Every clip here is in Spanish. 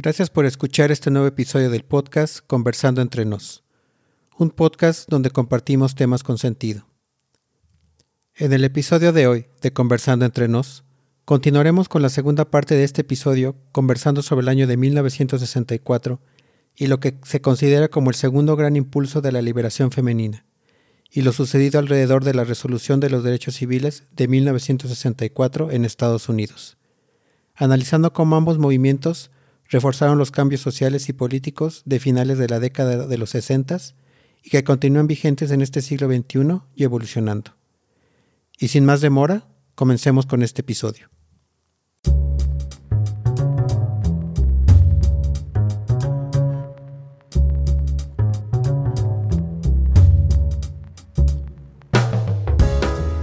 Gracias por escuchar este nuevo episodio del podcast Conversando entre nos, un podcast donde compartimos temas con sentido. En el episodio de hoy de Conversando entre nos, continuaremos con la segunda parte de este episodio conversando sobre el año de 1964 y lo que se considera como el segundo gran impulso de la liberación femenina, y lo sucedido alrededor de la resolución de los derechos civiles de 1964 en Estados Unidos, analizando cómo ambos movimientos reforzaron los cambios sociales y políticos de finales de la década de los 60 y que continúan vigentes en este siglo XXI y evolucionando. Y sin más demora, comencemos con este episodio.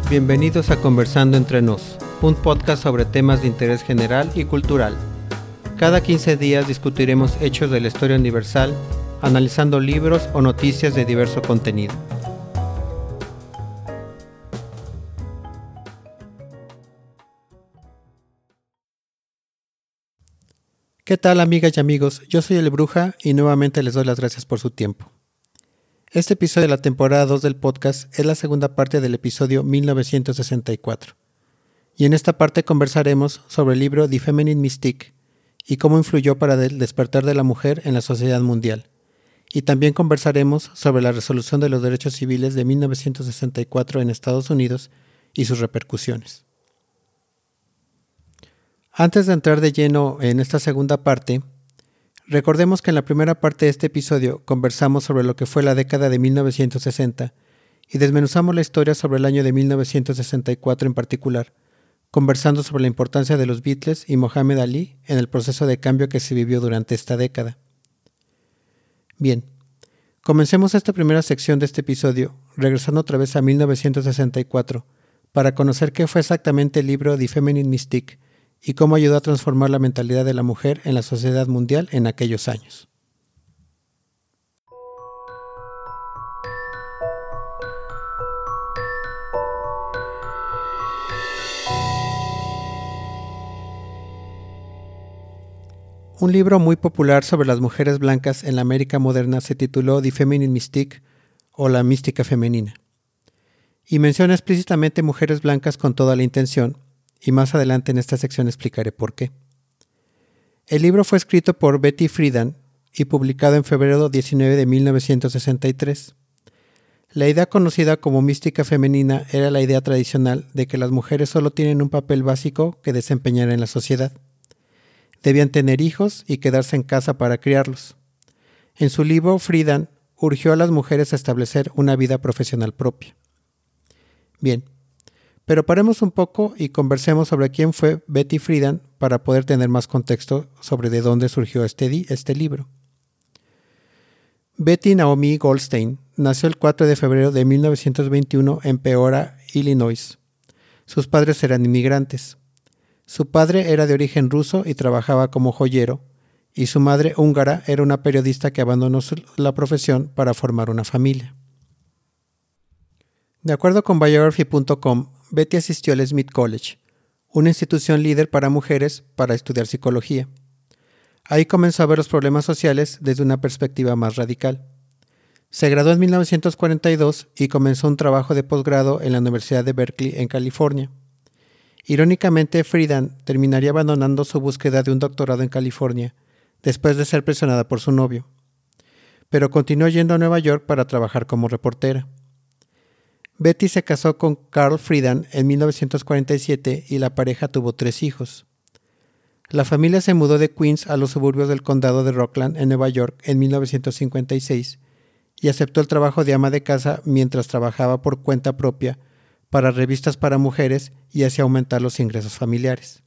Bienvenidos a Conversando entre nos, un podcast sobre temas de interés general y cultural cada 15 días discutiremos hechos de la historia universal, analizando libros o noticias de diverso contenido. ¿Qué tal amigas y amigos? Yo soy el Bruja y nuevamente les doy las gracias por su tiempo. Este episodio de la temporada 2 del podcast es la segunda parte del episodio 1964. Y en esta parte conversaremos sobre el libro The Feminine Mystique, y cómo influyó para el despertar de la mujer en la sociedad mundial. Y también conversaremos sobre la resolución de los derechos civiles de 1964 en Estados Unidos y sus repercusiones. Antes de entrar de lleno en esta segunda parte, recordemos que en la primera parte de este episodio conversamos sobre lo que fue la década de 1960 y desmenuzamos la historia sobre el año de 1964 en particular, conversando sobre la importancia de los Beatles y Mohamed Ali en el proceso de cambio que se vivió durante esta década. Bien, comencemos esta primera sección de este episodio, regresando otra vez a 1964, para conocer qué fue exactamente el libro The Feminine Mystique y cómo ayudó a transformar la mentalidad de la mujer en la sociedad mundial en aquellos años. Un libro muy popular sobre las mujeres blancas en la América moderna se tituló The Feminine Mystique o La Mística Femenina, y menciona explícitamente mujeres blancas con toda la intención, y más adelante en esta sección explicaré por qué. El libro fue escrito por Betty Friedan y publicado en febrero 19 de 1963. La idea conocida como mística femenina era la idea tradicional de que las mujeres solo tienen un papel básico que desempeñar en la sociedad debían tener hijos y quedarse en casa para criarlos. En su libro, Friedan urgió a las mujeres a establecer una vida profesional propia. Bien, pero paremos un poco y conversemos sobre quién fue Betty Friedan para poder tener más contexto sobre de dónde surgió este, este libro. Betty Naomi Goldstein nació el 4 de febrero de 1921 en Peora, Illinois. Sus padres eran inmigrantes. Su padre era de origen ruso y trabajaba como joyero, y su madre húngara era una periodista que abandonó la profesión para formar una familia. De acuerdo con biography.com, Betty asistió al Smith College, una institución líder para mujeres para estudiar psicología. Ahí comenzó a ver los problemas sociales desde una perspectiva más radical. Se graduó en 1942 y comenzó un trabajo de posgrado en la Universidad de Berkeley en California. Irónicamente, Friedan terminaría abandonando su búsqueda de un doctorado en California, después de ser presionada por su novio. Pero continuó yendo a Nueva York para trabajar como reportera. Betty se casó con Carl Friedan en 1947 y la pareja tuvo tres hijos. La familia se mudó de Queens a los suburbios del condado de Rockland, en Nueva York, en 1956 y aceptó el trabajo de ama de casa mientras trabajaba por cuenta propia para revistas para mujeres y así aumentar los ingresos familiares.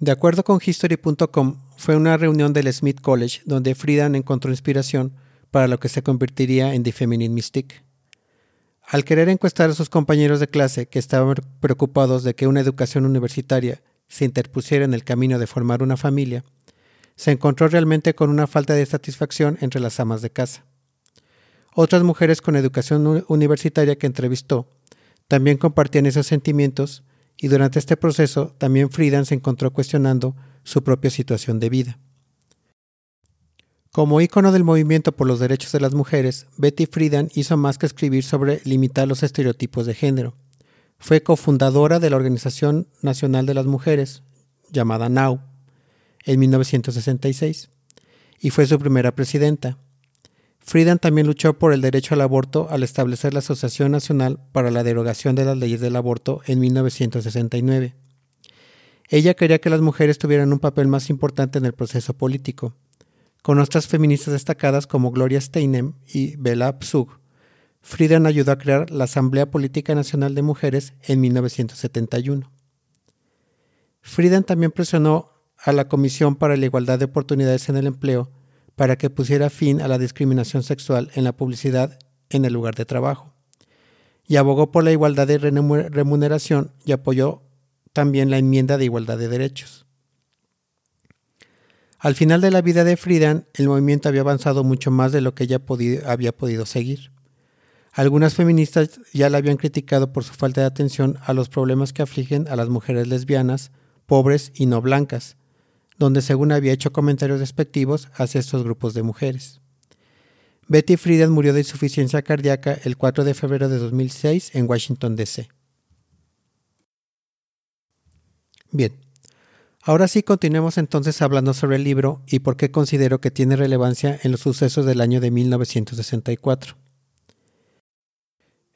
De acuerdo con History.com, fue una reunión del Smith College donde Friedan encontró inspiración para lo que se convertiría en The Feminine Mystique. Al querer encuestar a sus compañeros de clase que estaban preocupados de que una educación universitaria se interpusiera en el camino de formar una familia, se encontró realmente con una falta de satisfacción entre las amas de casa. Otras mujeres con educación universitaria que entrevistó también compartían esos sentimientos y durante este proceso también Friedan se encontró cuestionando su propia situación de vida. Como ícono del movimiento por los derechos de las mujeres, Betty Friedan hizo más que escribir sobre limitar los estereotipos de género. Fue cofundadora de la Organización Nacional de las Mujeres, llamada NOW, en 1966, y fue su primera presidenta. Friedan también luchó por el derecho al aborto al establecer la Asociación Nacional para la Derogación de las Leyes del Aborto en 1969. Ella quería que las mujeres tuvieran un papel más importante en el proceso político. Con otras feministas destacadas como Gloria Steinem y Bella Psug, Friedan ayudó a crear la Asamblea Política Nacional de Mujeres en 1971. Friedan también presionó a la Comisión para la Igualdad de Oportunidades en el Empleo para que pusiera fin a la discriminación sexual en la publicidad en el lugar de trabajo. Y abogó por la igualdad de remuneración y apoyó también la enmienda de igualdad de derechos. Al final de la vida de Friedan, el movimiento había avanzado mucho más de lo que ella había podido seguir. Algunas feministas ya la habían criticado por su falta de atención a los problemas que afligen a las mujeres lesbianas, pobres y no blancas, donde según había hecho comentarios despectivos hacia estos grupos de mujeres. Betty Friedan murió de insuficiencia cardíaca el 4 de febrero de 2006 en Washington, D.C. Bien, ahora sí continuemos entonces hablando sobre el libro y por qué considero que tiene relevancia en los sucesos del año de 1964.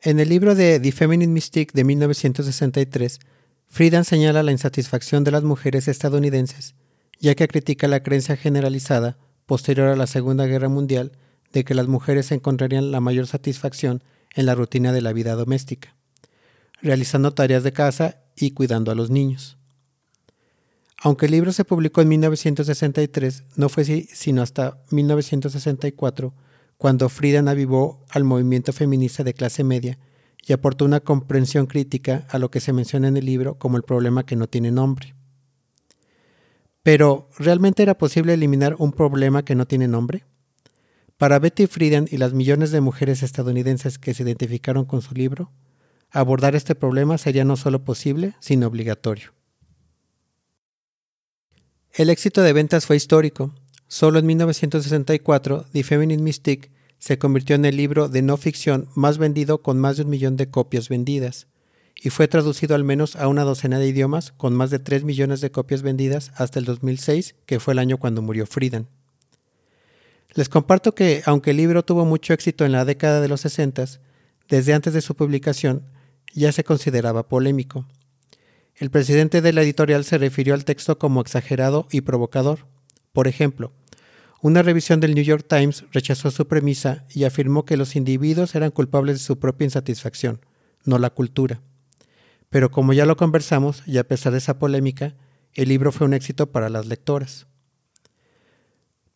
En el libro de The Feminine Mystique de 1963, Friedan señala la insatisfacción de las mujeres estadounidenses ya que critica la creencia generalizada, posterior a la Segunda Guerra Mundial, de que las mujeres encontrarían la mayor satisfacción en la rutina de la vida doméstica, realizando tareas de casa y cuidando a los niños. Aunque el libro se publicó en 1963, no fue sino hasta 1964 cuando Friedan avivó al movimiento feminista de clase media y aportó una comprensión crítica a lo que se menciona en el libro como el problema que no tiene nombre. Pero, ¿realmente era posible eliminar un problema que no tiene nombre? Para Betty Friedan y las millones de mujeres estadounidenses que se identificaron con su libro, abordar este problema sería no solo posible, sino obligatorio. El éxito de ventas fue histórico. Solo en 1964, The Feminine Mystique se convirtió en el libro de no ficción más vendido con más de un millón de copias vendidas, y fue traducido al menos a una docena de idiomas, con más de 3 millones de copias vendidas hasta el 2006, que fue el año cuando murió Friedan. Les comparto que, aunque el libro tuvo mucho éxito en la década de los 60, desde antes de su publicación ya se consideraba polémico. El presidente de la editorial se refirió al texto como exagerado y provocador. Por ejemplo, una revisión del New York Times rechazó su premisa y afirmó que los individuos eran culpables de su propia insatisfacción, no la cultura. Pero como ya lo conversamos, y a pesar de esa polémica, el libro fue un éxito para las lectoras.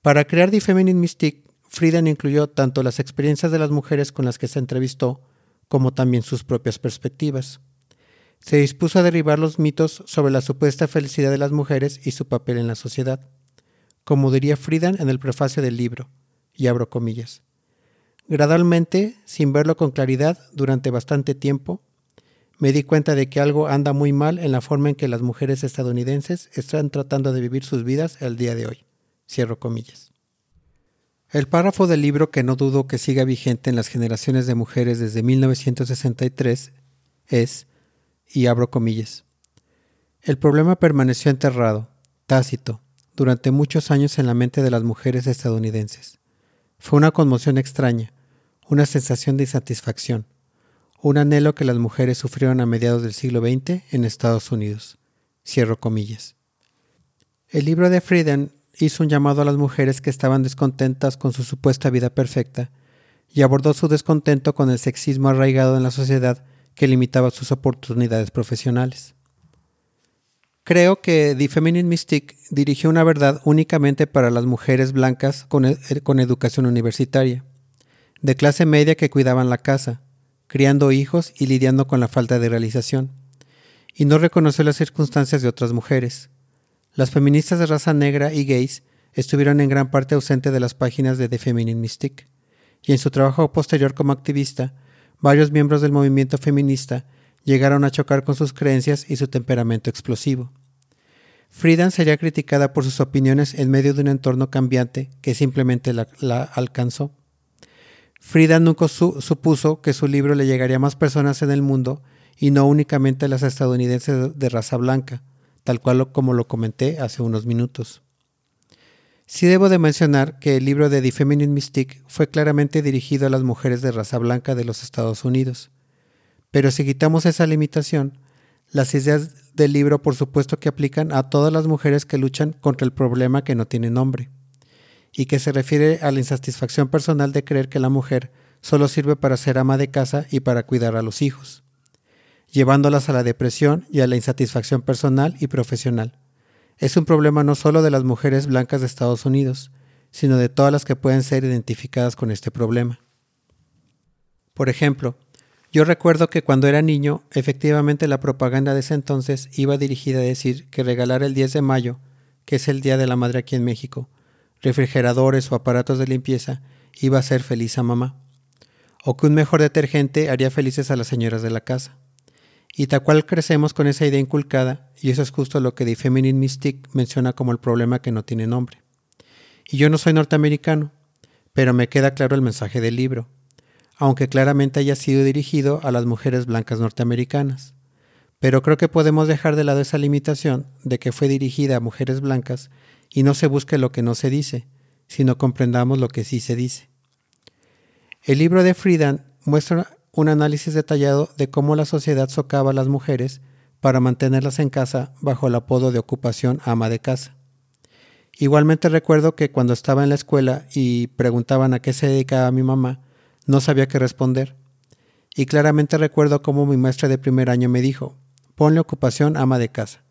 Para crear The Feminine Mystique, Friedan incluyó tanto las experiencias de las mujeres con las que se entrevistó, como también sus propias perspectivas. Se dispuso a derribar los mitos sobre la supuesta felicidad de las mujeres y su papel en la sociedad, como diría Friedan en el prefacio del libro, y abro comillas. Gradualmente, sin verlo con claridad durante bastante tiempo, me di cuenta de que algo anda muy mal en la forma en que las mujeres estadounidenses están tratando de vivir sus vidas el día de hoy. Cierro comillas. El párrafo del libro que no dudo que siga vigente en las generaciones de mujeres desde 1963 es, y abro comillas, el problema permaneció enterrado, tácito, durante muchos años en la mente de las mujeres estadounidenses. Fue una conmoción extraña, una sensación de insatisfacción, un anhelo que las mujeres sufrieron a mediados del siglo XX en Estados Unidos. Cierro comillas. El libro de Friedan hizo un llamado a las mujeres que estaban descontentas con su supuesta vida perfecta y abordó su descontento con el sexismo arraigado en la sociedad que limitaba sus oportunidades profesionales. Creo que The Feminine Mystique dirigió una verdad únicamente para las mujeres blancas con, e-, con educación universitaria, de clase media que cuidaban la casa, criando hijos y lidiando con la falta de realización, y no reconoció las circunstancias de otras mujeres. Las feministas de raza negra y gays estuvieron en gran parte ausentes de las páginas de The Feminine Mystique, y en su trabajo posterior como activista, varios miembros del movimiento feminista llegaron a chocar con sus creencias y su temperamento explosivo. Friedan sería criticada por sus opiniones en medio de un entorno cambiante que simplemente la, alcanzó. Friedan nunca supuso que su libro le llegaría a más personas en el mundo y no únicamente a las estadounidenses de raza blanca, tal cual como lo comenté hace unos minutos. Sí debo de mencionar que el libro de The Feminine Mystique fue claramente dirigido a las mujeres de raza blanca de los Estados Unidos. Pero si quitamos esa limitación, las ideas del libro por supuesto que aplican a todas las mujeres que luchan contra el problema que no tiene nombre, y que se refiere a la insatisfacción personal de creer que la mujer solo sirve para ser ama de casa y para cuidar a los hijos, llevándolas a la depresión y a la insatisfacción personal y profesional. Es un problema no solo de las mujeres blancas de Estados Unidos, sino de todas las que pueden ser identificadas con este problema. Por ejemplo, yo recuerdo que cuando era niño, efectivamente la propaganda de ese entonces iba dirigida a decir que regalar el 10 de mayo, que es el Día de la Madre aquí en México, refrigeradores o aparatos de limpieza, iba a ser feliz a mamá. O que un mejor detergente haría felices a las señoras de la casa. Y tal cual crecemos con esa idea inculcada, y eso es justo lo que The Feminine Mystique menciona como el problema que no tiene nombre. Y yo no soy norteamericano, pero me queda claro el mensaje del libro aunque claramente haya sido dirigido a las mujeres blancas norteamericanas. Pero creo que podemos dejar de lado esa limitación de que fue dirigida a mujeres blancas y no se busque lo que no se dice, sino comprendamos lo que sí se dice. El libro de Friedan muestra un análisis detallado de cómo la sociedad socava a las mujeres para mantenerlas en casa bajo el apodo de ocupación ama de casa. Igualmente recuerdo que cuando estaba en la escuela y preguntaban a qué se dedicaba mi mamá, no sabía qué responder. Y claramente recuerdo cómo mi maestra de primer año me dijo, ponle ocupación ama de casa.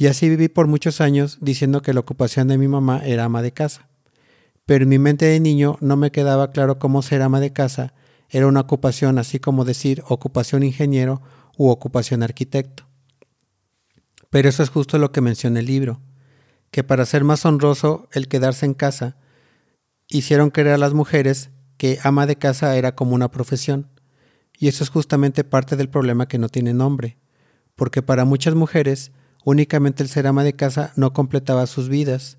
Y así viví por muchos años diciendo que la ocupación de mi mamá era ama de casa. Pero en mi mente de niño no me quedaba claro cómo ser ama de casa era una ocupación así como decir ocupación ingeniero u ocupación arquitecto. Pero eso es justo lo que menciona el libro, que para ser más honroso el quedarse en casa, hicieron creer a las mujeres que ama de casa era como una profesión. Y eso es justamente parte del problema que no tiene nombre, porque para muchas mujeres únicamente el ser ama de casa no completaba sus vidas,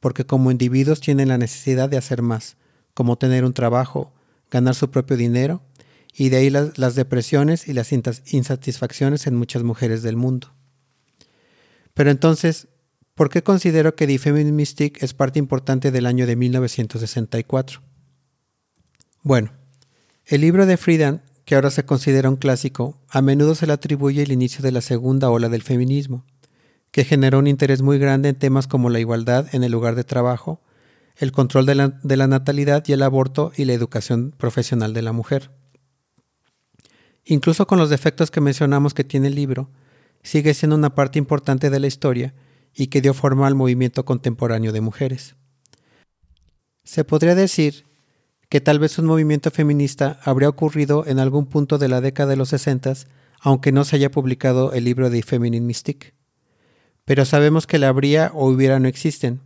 porque como individuos tienen la necesidad de hacer más, como tener un trabajo, ganar su propio dinero, y de ahí las, depresiones y las insatisfacciones en muchas mujeres del mundo. Pero entonces, ¿por qué considero que The Feminine Mystique es parte importante del año de 1964? Bueno, el libro de Friedan, que ahora se considera un clásico, a menudo se le atribuye el inicio de la segunda ola del feminismo, que generó un interés muy grande en temas como la igualdad en el lugar de trabajo, el control de la, natalidad y el aborto y la educación profesional de la mujer. Incluso con los defectos que mencionamos que tiene el libro, sigue siendo una parte importante de la historia y que dio forma al movimiento contemporáneo de mujeres. Se podría decir que tal vez un movimiento feminista habría ocurrido en algún punto de la década de los 60, aunque no se haya publicado el libro de Feminine Mystique. Pero sabemos que la habría o hubiera no existen,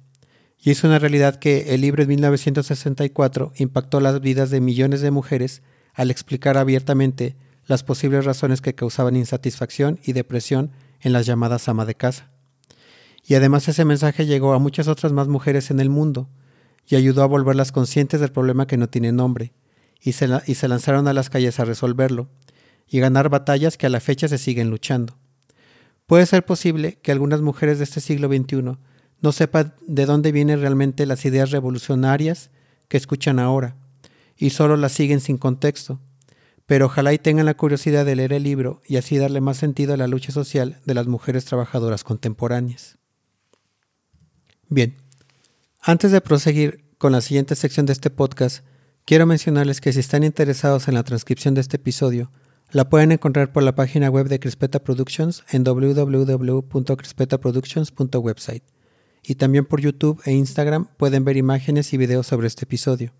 y es una realidad que el libro de 1964 impactó las vidas de millones de mujeres al explicar abiertamente las posibles razones que causaban insatisfacción y depresión en las llamadas ama de casa. Y además ese mensaje llegó a muchas otras más mujeres en el mundo, y ayudó a volverlas conscientes del problema que no tiene nombre, y se, y se lanzaron a las calles a resolverlo, y ganar batallas que a la fecha se siguen luchando. Puede ser posible que algunas mujeres de este siglo XXI no sepan de dónde vienen realmente las ideas revolucionarias que escuchan ahora, y solo las siguen sin contexto, pero ojalá y tengan la curiosidad de leer el libro y así darle más sentido a la lucha social de las mujeres trabajadoras contemporáneas. Bien, antes de proseguir con la siguiente sección de este podcast, quiero mencionarles que si están interesados en la transcripción de este episodio, la pueden encontrar por la página web de Crispeta Productions en www.crispetaproductions.website. Y también por YouTube e Instagram pueden ver imágenes y videos sobre este episodio.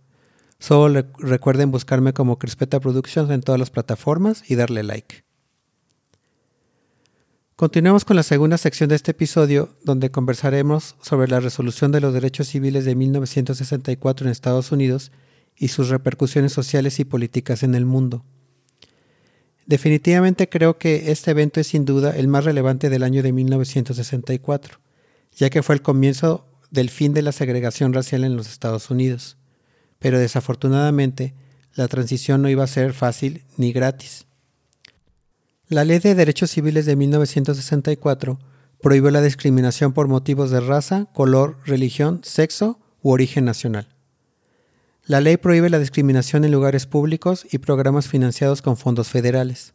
Solo recuerden buscarme como Crispeta Productions en todas las plataformas y darle like. Continuamos con la segunda sección de este episodio, donde conversaremos sobre la resolución de los derechos civiles de 1964 en Estados Unidos y sus repercusiones sociales y políticas en el mundo. Definitivamente creo que este evento es sin duda el más relevante del año de 1964, ya que fue el comienzo del fin de la segregación racial en los Estados Unidos. Pero desafortunadamente, la transición no iba a ser fácil ni gratis. La Ley de Derechos Civiles de 1964 prohibió la discriminación por motivos de raza, color, religión, sexo u origen nacional. La ley prohíbe la discriminación en lugares públicos y programas financiados con fondos federales.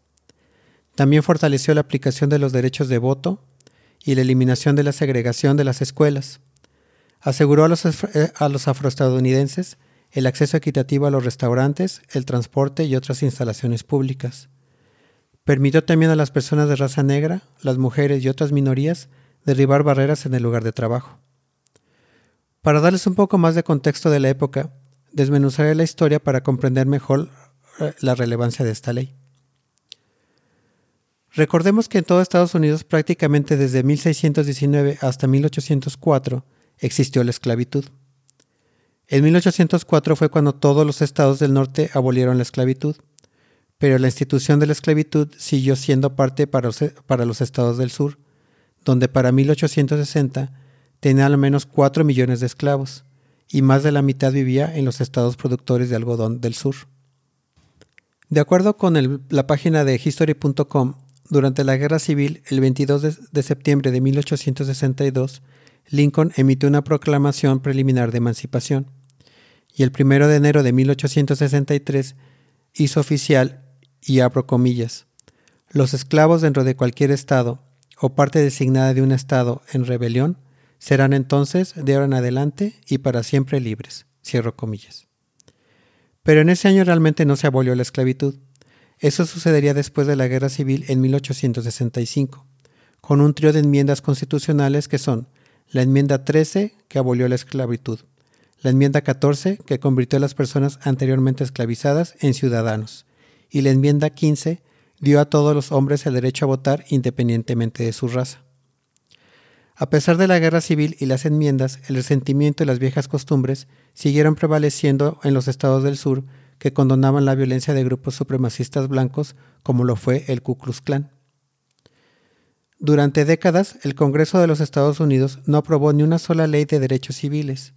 También fortaleció la aplicación de los derechos de voto y la eliminación de la segregación de las escuelas. Aseguró a los, eh, a los afroestadounidenses el acceso equitativo a los restaurantes, el transporte y otras instalaciones públicas. Permitió también a las personas de raza negra, las mujeres y otras minorías derribar barreras en el lugar de trabajo. Para darles un poco más de contexto de la época, desmenuzaré la historia para comprender mejor eh, la relevancia de esta ley. Recordemos que en todo Estados Unidos prácticamente desde 1619 hasta 1804 existió la esclavitud. En 1804 fue cuando todos los estados del norte abolieron la esclavitud, pero la institución de la esclavitud siguió siendo parte para los, estados del sur, donde para 1860 tenía al menos 4 millones de esclavos, y más de la mitad vivía en los estados productores de algodón del sur. De acuerdo con la página de history.com, durante la Guerra Civil, el 22 de, de septiembre de 1862, Lincoln emitió una proclamación preliminar de emancipación y el 1 de enero de 1863 hizo oficial, y abro comillas, los esclavos dentro de cualquier estado o parte designada de un estado en rebelión serán entonces de ahora en adelante y para siempre libres, cierro comillas. Pero en ese año realmente no se abolió la esclavitud. Eso sucedería después de la Guerra Civil en 1865, con un trío de enmiendas constitucionales que son la enmienda 13, que abolió la esclavitud, la enmienda 14, que convirtió a las personas anteriormente esclavizadas en ciudadanos, y la enmienda 15 dio a todos los hombres el derecho a votar independientemente de su raza. A pesar de la guerra civil y las enmiendas, el resentimiento y las viejas costumbres siguieron prevaleciendo en los estados del sur que condonaban la violencia de grupos supremacistas blancos como lo fue el Ku Klux Klan. Durante décadas, el Congreso de los Estados Unidos no aprobó ni una sola ley de derechos civiles,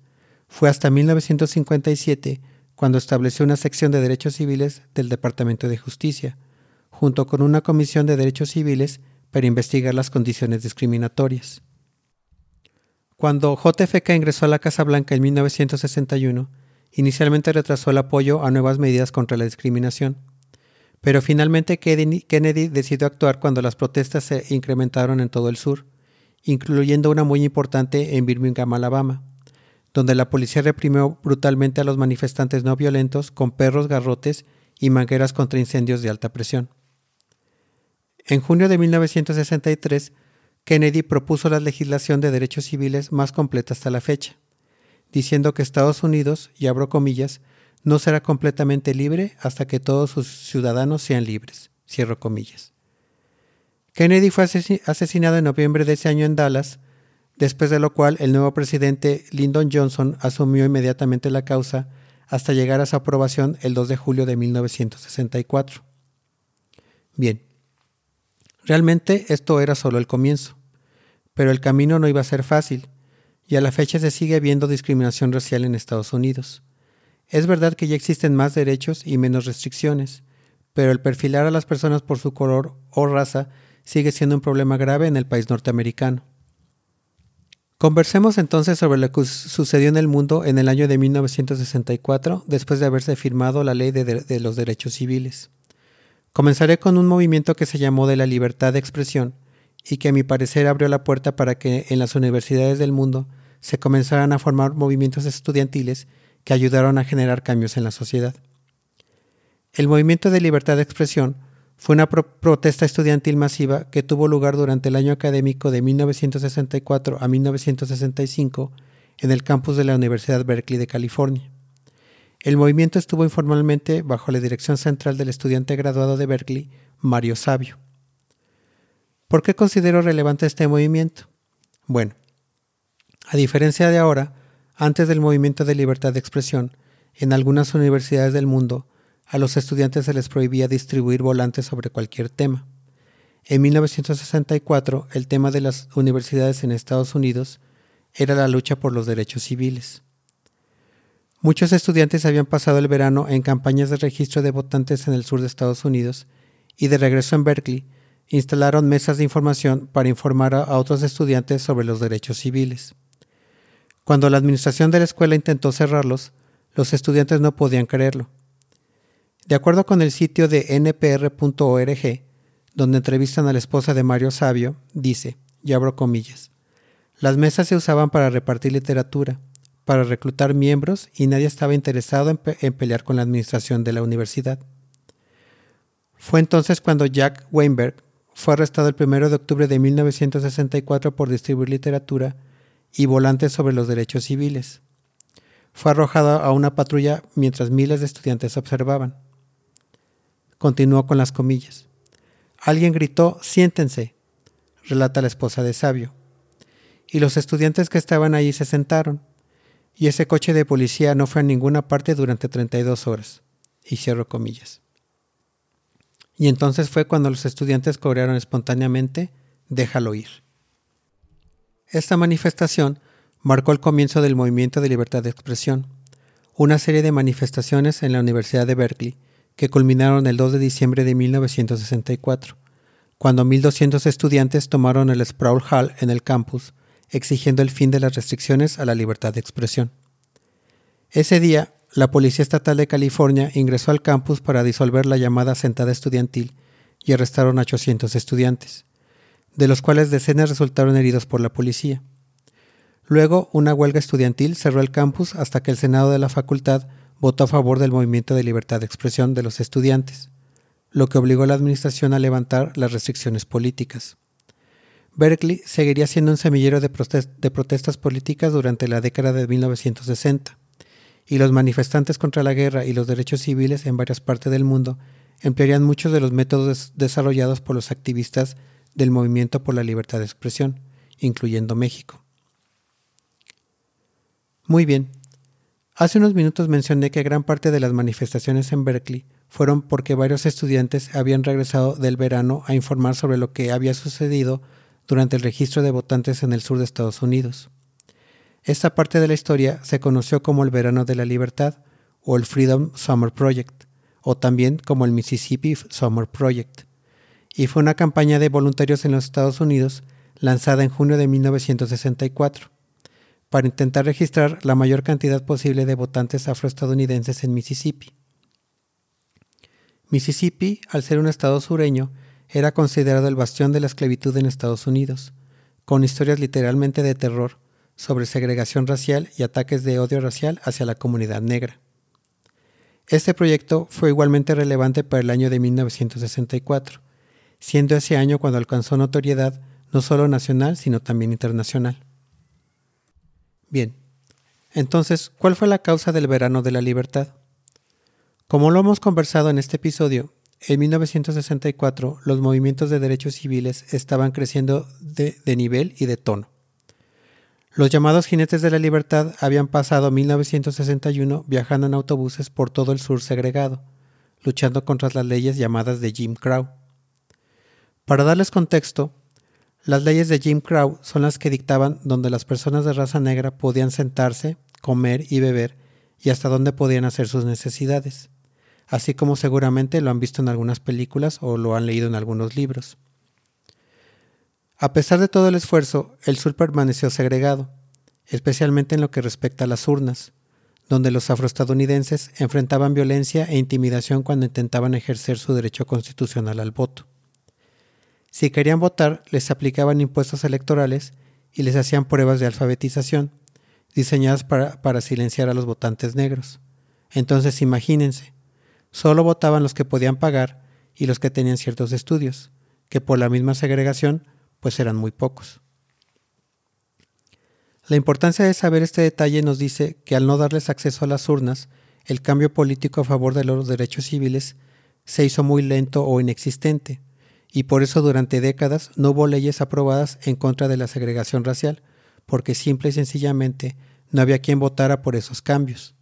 fue hasta 1957 cuando estableció una sección de derechos civiles del Departamento de Justicia, junto con una comisión de derechos civiles para investigar las condiciones discriminatorias. Cuando JFK ingresó a la Casa Blanca en 1961, inicialmente retrasó el apoyo a nuevas medidas contra la discriminación, pero finalmente Kennedy decidió actuar cuando las protestas se incrementaron en todo el sur, incluyendo una muy importante en Birmingham, Alabama donde la policía reprimió brutalmente a los manifestantes no violentos con perros, garrotes y mangueras contra incendios de alta presión. En junio de 1963, Kennedy propuso la legislación de derechos civiles más completa hasta la fecha, diciendo que Estados Unidos, y abro comillas, no será completamente libre hasta que todos sus ciudadanos sean libres, cierro comillas. Kennedy fue asesinado en noviembre de ese año en Dallas después de lo cual el nuevo presidente Lyndon Johnson asumió inmediatamente la causa hasta llegar a su aprobación el 2 de julio de 1964. Bien, realmente esto era solo el comienzo, pero el camino no iba a ser fácil, y a la fecha se sigue viendo discriminación racial en Estados Unidos. Es verdad que ya existen más derechos y menos restricciones, pero el perfilar a las personas por su color o raza sigue siendo un problema grave en el país norteamericano. Conversemos entonces sobre lo que sucedió en el mundo en el año de 1964, después de haberse firmado la Ley de, los Derechos Civiles. Comenzaré con un movimiento que se llamó de la libertad de expresión y que a mi parecer abrió la puerta para que en las universidades del mundo se comenzaran a formar movimientos estudiantiles que ayudaron a generar cambios en la sociedad. El movimiento de libertad de expresión fue una protesta estudiantil masiva que tuvo lugar durante el año académico de 1964 a 1965 en el campus de la Universidad Berkeley de California. El movimiento estuvo informalmente bajo la dirección central del estudiante graduado de Berkeley, Mario Sabio. ¿Por qué considero relevante este movimiento? Bueno, a diferencia de ahora, antes del movimiento de libertad de expresión, en algunas universidades del mundo, a los estudiantes se les prohibía distribuir volantes sobre cualquier tema. En 1964, el tema de las universidades en Estados Unidos era la lucha por los derechos civiles. Muchos estudiantes habían pasado el verano en campañas de registro de votantes en el sur de Estados Unidos y de regreso en Berkeley instalaron mesas de información para informar a otros estudiantes sobre los derechos civiles. Cuando la administración de la escuela intentó cerrarlos, los estudiantes no podían creerlo. De acuerdo con el sitio de npr.org, donde entrevistan a la esposa de Mario Sabio, dice, y abro comillas, las mesas se usaban para repartir literatura, para reclutar miembros y nadie estaba interesado en, pelear con la administración de la universidad. Fue entonces cuando Jack Weinberg fue arrestado el 1 de octubre de 1964 por distribuir literatura y volantes sobre los derechos civiles. Fue arrojado a una patrulla mientras miles de estudiantes observaban. Continuó con las comillas. Alguien gritó, siéntense, relata la esposa de Sabio. Y los estudiantes que estaban allí se sentaron, y ese coche de policía no fue a ninguna parte durante 32 horas. Y cierro comillas. Y entonces fue cuando los estudiantes cobraron espontáneamente, déjalo ir. Esta manifestación marcó el comienzo del movimiento de libertad de expresión, una serie de manifestaciones en la Universidad de Berkeley que culminaron el 2 de diciembre de 1964, cuando 1.200 estudiantes tomaron el Sproul Hall en el campus, exigiendo el fin de las restricciones a la libertad de expresión. Ese día, la Policía Estatal de California ingresó al campus para disolver la llamada sentada estudiantil y arrestaron a 800 estudiantes, de los cuales decenas resultaron heridos por la policía. Luego, una huelga estudiantil cerró el campus hasta que el Senado de la facultad votó a favor del movimiento de libertad de expresión de los estudiantes, lo que obligó a la administración a levantar las restricciones políticas. Berkeley seguiría siendo un semillero de, protestas políticas durante la década de 1960 y los manifestantes contra la guerra y los derechos civiles en varias partes del mundo emplearían muchos de los métodos desarrollados por los activistas del movimiento por la libertad de expresión, incluyendo México. Muy bien. Hace unos minutos mencioné que gran parte de las manifestaciones en Berkeley fueron porque varios estudiantes habían regresado del verano a informar sobre lo que había sucedido durante el registro de votantes en el sur de Estados Unidos. Esta parte de la historia se conoció como el Verano de la Libertad o el Freedom Summer Project, o también como el Mississippi Summer Project, y fue una campaña de voluntarios en los Estados Unidos lanzada en junio de 1964 para intentar registrar la mayor cantidad posible de votantes afroestadounidenses en Mississippi. Mississippi, al ser un estado sureño, era considerado el bastión de la esclavitud en Estados Unidos, con historias literalmente de terror sobre segregación racial y ataques de odio racial hacia la comunidad negra. Este proyecto fue igualmente relevante para el año de 1964, siendo ese año cuando alcanzó notoriedad no solo nacional, sino también internacional. Bien, entonces, ¿cuál fue la causa del verano de la libertad? Como lo hemos conversado en este episodio, en 1964 los movimientos de derechos civiles estaban creciendo de, nivel y de tono. Los llamados jinetes de la libertad habían pasado 1961 viajando en autobuses por todo el sur segregado, luchando contra las leyes llamadas de Jim Crow. Para darles contexto, las leyes de Jim Crow son las que dictaban dónde las personas de raza negra podían sentarse, comer y beber y hasta dónde podían hacer sus necesidades, así como seguramente lo han visto en algunas películas o lo han leído en algunos libros. A pesar de todo el esfuerzo, el sur permaneció segregado, especialmente en lo que respecta a las urnas, donde los afroestadounidenses enfrentaban violencia e intimidación cuando intentaban ejercer su derecho constitucional al voto. Si querían votar, les aplicaban impuestos electorales y les hacían pruebas de alfabetización, diseñadas para, para silenciar a los votantes negros. Entonces imagínense, solo votaban los que podían pagar y los que tenían ciertos estudios, que por la misma segregación pues eran muy pocos. La importancia de saber este detalle nos dice que al no darles acceso a las urnas, el cambio político a favor de los derechos civiles se hizo muy lento o inexistente, y por eso durante décadas no hubo leyes aprobadas en contra de la segregación racial, porque simple y sencillamente no había quien votara por esos cambios.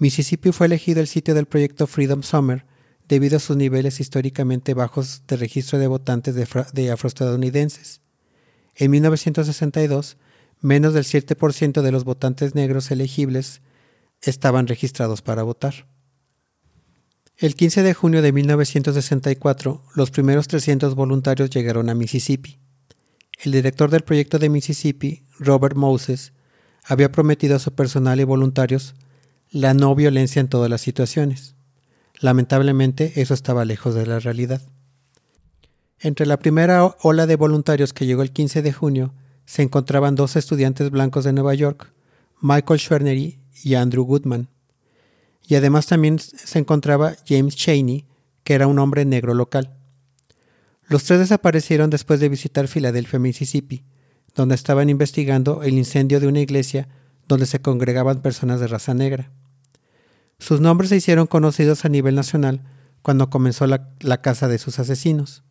Mississippi fue elegido el sitio del proyecto Freedom Summer debido a sus niveles históricamente bajos de registro de votantes de, afroestadounidenses. En 1962, menos del 7% de los votantes negros elegibles estaban registrados para votar. El 15 de junio de 1964, los primeros 300 voluntarios llegaron a Mississippi. El director del proyecto de Mississippi, Robert Moses, había prometido a su personal y voluntarios la no violencia en todas las situaciones. Lamentablemente, eso estaba lejos de la realidad. Entre la primera ola de voluntarios que llegó el 15 de junio se encontraban dos estudiantes blancos de Nueva York, Michael Schwernery y Andrew Goodman. Y además también se encontraba James Cheney, que era un hombre negro local. Los tres desaparecieron después de visitar Filadelfia, Mississippi, donde estaban investigando el incendio de una iglesia donde se congregaban personas de raza negra. Sus nombres se hicieron conocidos a nivel nacional cuando comenzó la, la caza de sus asesinos.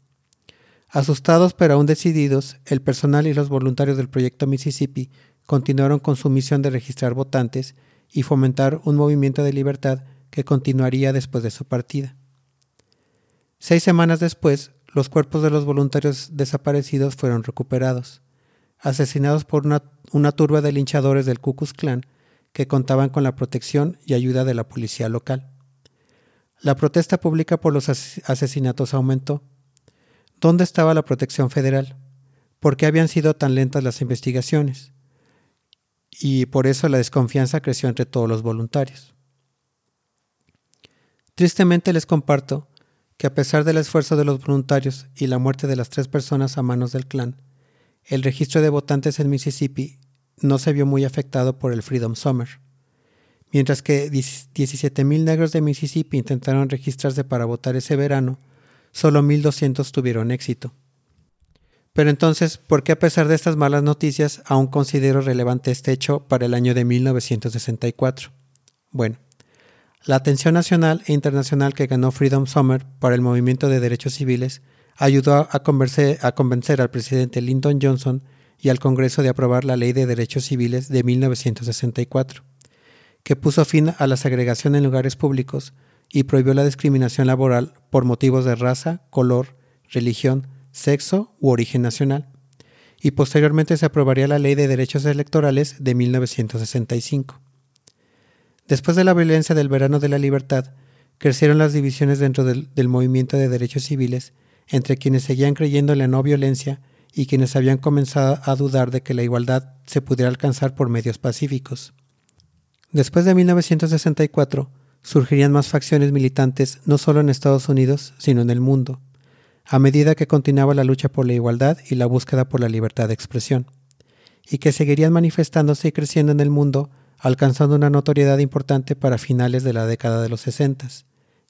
Asustados pero aún decididos, el personal y los voluntarios del proyecto Mississippi continuaron con su misión de registrar votantes y fomentar un movimiento de libertad que continuaría después de su partida. Seis semanas después, los cuerpos de los voluntarios desaparecidos fueron recuperados, asesinados por una, turba de linchadores del Ku Klux Klan que contaban con la protección y ayuda de la policía local. La protesta pública por los asesinatos aumentó. ¿Dónde estaba la protección federal? ¿Por qué habían sido tan lentas las investigaciones? y por eso la desconfianza creció entre todos los voluntarios. Tristemente les comparto que a pesar del esfuerzo de los voluntarios y la muerte de las tres personas a manos del clan, el registro de votantes en Mississippi no se vio muy afectado por el Freedom Summer. Mientras que 17.000 negros de Mississippi intentaron registrarse para votar ese verano, solo 1.200 tuvieron éxito. Pero entonces, ¿por qué a pesar de estas malas noticias aún considero relevante este hecho para el año de 1964? Bueno, la atención nacional e internacional que ganó Freedom Summer para el movimiento de derechos civiles ayudó a convencer, al presidente Lyndon Johnson y al Congreso de aprobar la Ley de Derechos Civiles de 1964, que puso fin a la segregación en lugares públicos y prohibió la discriminación laboral por motivos de raza, color, religión, sexo u origen nacional, y posteriormente se aprobaría la Ley de Derechos Electorales de 1965. Después de la violencia del verano de la libertad, crecieron las divisiones dentro del, movimiento de derechos civiles entre quienes seguían creyendo en la no violencia y quienes habían comenzado a dudar de que la igualdad se pudiera alcanzar por medios pacíficos. Después de 1964, surgirían más facciones militantes no solo en Estados Unidos, sino en el mundo, a medida que continuaba la lucha por la igualdad y la búsqueda por la libertad de expresión, y que seguirían manifestándose y creciendo en el mundo, alcanzando una notoriedad importante para finales de la década de los 60,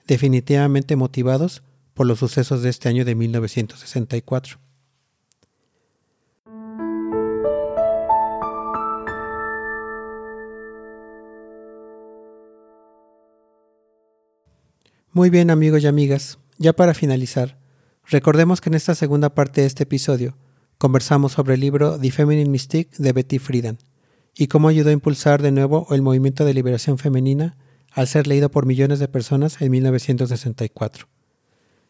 definitivamente motivados por los sucesos de este año de 1964. Muy bien amigos y amigas, ya para finalizar, Recordemos que en esta segunda parte de este episodio conversamos sobre el libro The Feminine Mystique de Betty Friedan y cómo ayudó a impulsar de nuevo el movimiento de liberación femenina al ser leído por millones de personas en 1964.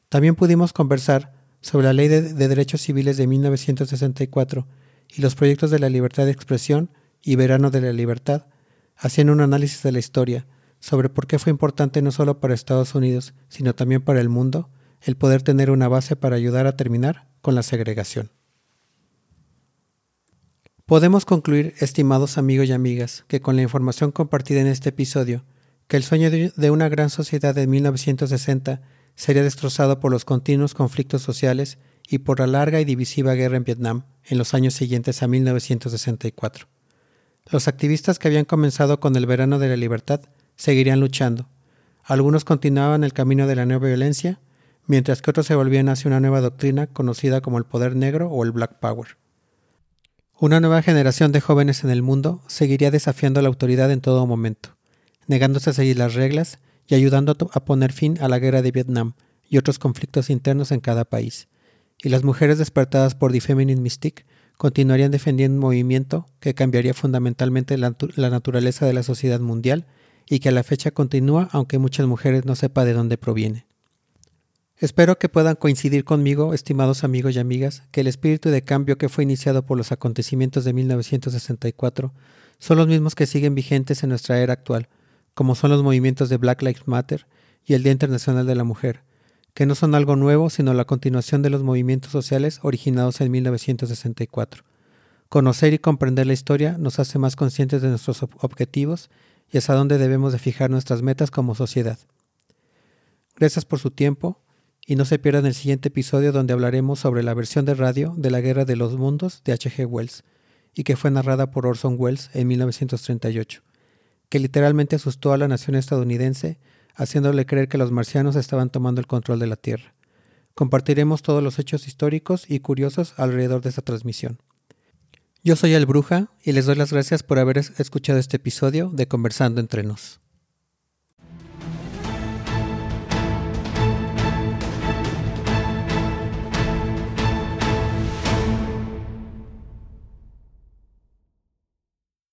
También pudimos conversar sobre la Ley de, Derechos Civiles de 1964 y los proyectos de la libertad de expresión y Verano de la Libertad, haciendo un análisis de la historia sobre por qué fue importante no solo para Estados Unidos, sino también para el mundo el poder tener una base para ayudar a terminar con la segregación. Podemos concluir, estimados amigos y amigas, que con la información compartida en este episodio, que el sueño de una gran sociedad de 1960 sería destrozado por los continuos conflictos sociales y por la larga y divisiva guerra en Vietnam en los años siguientes a 1964. Los activistas que habían comenzado con el verano de la libertad seguirían luchando. Algunos continuaban el camino de la nueva violencia mientras que otros se volvían hacia una nueva doctrina conocida como el poder negro o el Black Power. Una nueva generación de jóvenes en el mundo seguiría desafiando la autoridad en todo momento, negándose a seguir las reglas y ayudando a poner fin a la guerra de Vietnam y otros conflictos internos en cada país. Y las mujeres despertadas por The Feminine Mystique continuarían defendiendo un movimiento que cambiaría fundamentalmente la, naturaleza de la sociedad mundial y que a la fecha continúa aunque muchas mujeres no sepan de dónde proviene. Espero que puedan coincidir conmigo, estimados amigos y amigas, que el espíritu de cambio que fue iniciado por los acontecimientos de 1964 son los mismos que siguen vigentes en nuestra era actual, como son los movimientos de Black Lives Matter y el Día Internacional de la Mujer, que no son algo nuevo, sino la continuación de los movimientos sociales originados en 1964. Conocer y comprender la historia nos hace más conscientes de nuestros objetivos y hasta dónde debemos de fijar nuestras metas como sociedad. Gracias por su tiempo y no se pierdan el siguiente episodio donde hablaremos sobre la versión de radio de La Guerra de los Mundos de H.G. Wells y que fue narrada por Orson Welles en 1938, que literalmente asustó a la nación estadounidense haciéndole creer que los marcianos estaban tomando el control de la Tierra. Compartiremos todos los hechos históricos y curiosos alrededor de esta transmisión. Yo soy el Bruja y les doy las gracias por haber escuchado este episodio de Conversando entre nos.